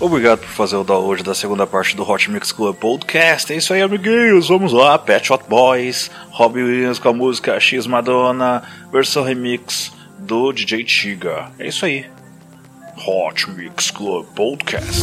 Obrigado por fazer o download da segunda parte do Hot Mix Club Podcast. É isso aí, amiguinhos. Vamos lá, Pet Hot Boys, Robbie Williams com a música X Madonna, versão remix do DJ Tiga. É isso aí. Hot Mix Club Podcast.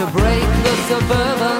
to break the suburban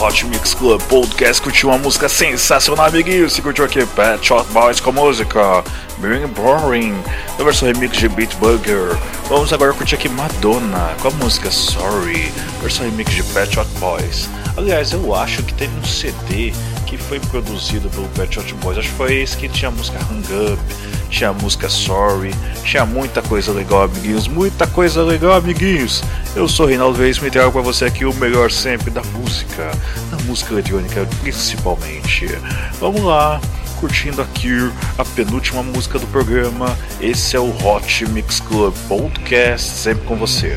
Hot Mix Club Podcast curtiu uma música sensacional, amiguinhos. Se curtiu aqui Pet Shot Boys com a música Being Boring, na versão remix de Beat Burger. Vamos agora curtir aqui Madonna com a música Sorry, versão remix de Pet Shot Boys. Aliás, eu acho que teve um CD que foi produzido pelo Pet Shot Boys. Acho que foi esse que tinha a música Hang Up, tinha a música Sorry, tinha muita coisa legal, amiguinhos. Muita coisa legal, amiguinhos. Eu sou Reinaldo Reis e trago para você aqui o melhor sempre da música, da música eletrônica principalmente. Vamos lá, curtindo aqui a penúltima música do programa. Esse é o Hot Mix Club Podcast, sempre com você.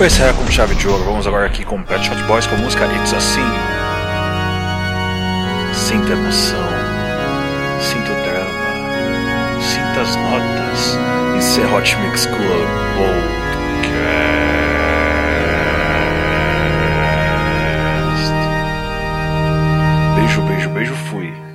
para encerrar é, com chave de ouro, vamos agora aqui com Pet Shot Boys com a música It's Assim. Sinta a emoção, sinta o drama, sinta as notas. e é Hot Mix Club Podcast. Beijo, beijo, beijo, fui.